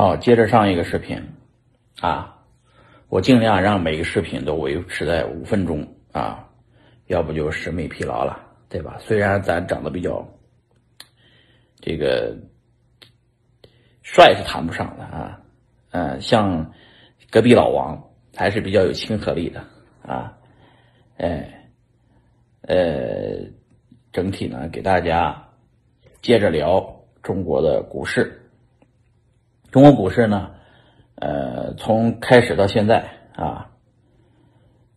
好，接着上一个视频啊，我尽量让每个视频都维持在五分钟啊，要不就审美疲劳了，对吧？虽然咱长得比较这个帅是谈不上的啊，嗯，像隔壁老王还是比较有亲和力的啊，哎，呃，整体呢给大家接着聊中国的股市。中国股市呢，呃，从开始到现在啊，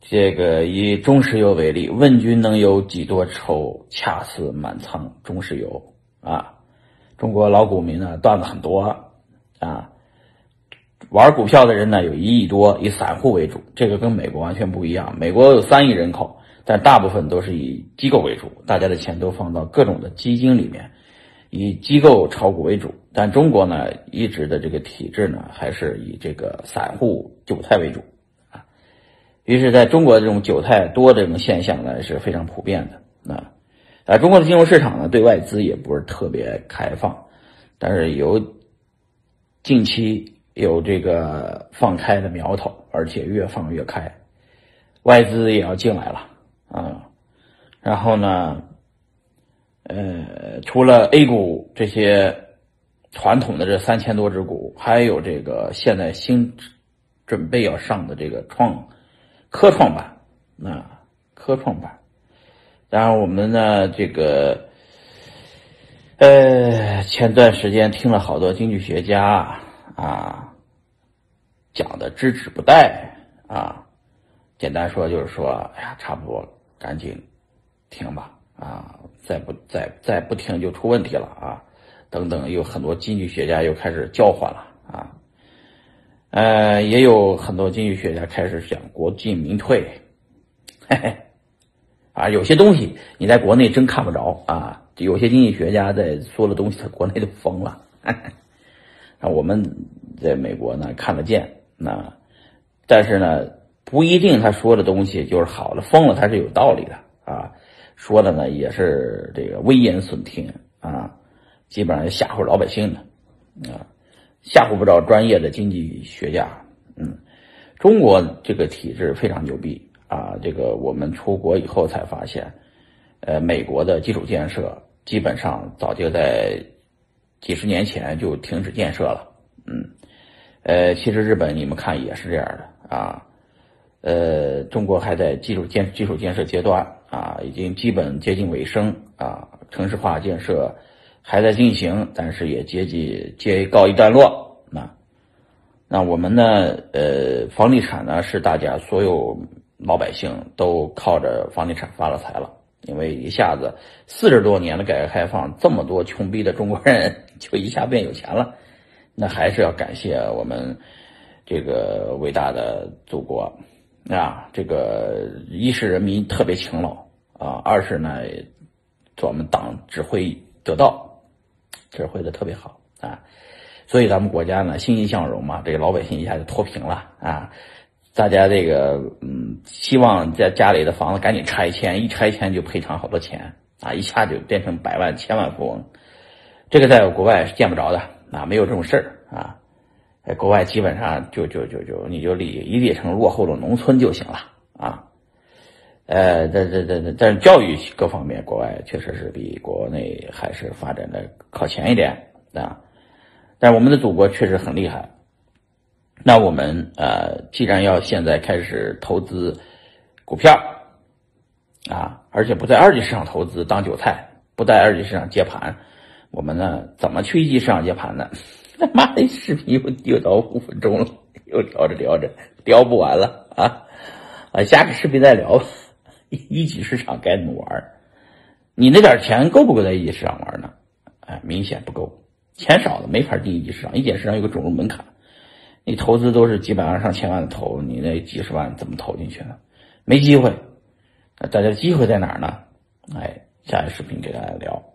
这个以中石油为例，问君能有几多愁？恰似满仓中石油啊。中国老股民呢，段子很多啊。玩股票的人呢，有一亿多，以散户为主，这个跟美国完全不一样。美国有三亿人口，但大部分都是以机构为主，大家的钱都放到各种的基金里面。以机构炒股为主，但中国呢一直的这个体制呢还是以这个散户韭菜为主啊。于是，在中国这种韭菜多这种现象呢是非常普遍的啊。啊，中国的金融市场呢对外资也不是特别开放，但是有近期有这个放开的苗头，而且越放越开，外资也要进来了啊。然后呢？呃，除了 A 股这些传统的这三千多只股，还有这个现在新准备要上的这个创科创板，啊，科创板。然后我们呢，这个呃，前段时间听了好多经济学家啊讲的知止不殆啊，简单说就是说，哎呀，差不多了，赶紧停吧。啊，再不再再不停就出问题了啊！等等，有很多经济学家又开始叫唤了啊。呃，也有很多经济学家开始讲国进民退，嘿嘿，啊，有些东西你在国内真看不着啊。有些经济学家在说的东西，在国内都疯了。啊，我们在美国呢看得见，那但是呢不一定他说的东西就是好的，疯了他是有道理的啊。说的呢也是这个危言耸听啊，基本上吓唬老百姓的啊，吓唬不着专业的经济学家。嗯，中国这个体制非常牛逼啊，这个我们出国以后才发现，呃，美国的基础建设基本上早就在几十年前就停止建设了。嗯，呃，其实日本你们看也是这样的啊，呃，中国还在基础建基础建设阶段。啊，已经基本接近尾声啊，城市化建设还在进行，但是也接近接告一段落。那那我们呢？呃，房地产呢是大家所有老百姓都靠着房地产发了财了，因为一下子四十多年的改革开放，这么多穷逼的中国人就一下变有钱了，那还是要感谢我们这个伟大的祖国啊！这个一是人民特别勤劳。啊，二是呢，我们党指挥得当，指挥的特别好啊，所以咱们国家呢欣欣向荣嘛，这个老百姓一下就脱贫了啊，大家这个嗯，希望在家里的房子赶紧拆迁，一拆迁就赔偿好多钱啊，一下就变成百万千万富翁，这个在国外是见不着的啊，没有这种事儿啊，在国外基本上就就就就你就理理解成落后的农村就行了啊。呃，这这这这，但是教育各方面，国外确实是比国内还是发展的靠前一点啊。但我们的祖国确实很厉害。那我们呃，既然要现在开始投资股票啊，而且不在二级市场投资当韭菜，不在二级市场接盘，我们呢怎么去一级市场接盘呢？他 妈的，视频又又到五分钟了，又聊着聊着聊不完了啊啊！下个视频再聊吧。一级市场该怎么玩？你那点钱够不够在一级市场玩呢？哎，明显不够，钱少了没法进一级市场。一级市场有个准入门槛，你投资都是几百万上千万的投，你那几十万怎么投进去呢？没机会。大家机会在哪儿呢？哎，下一视频给大家聊。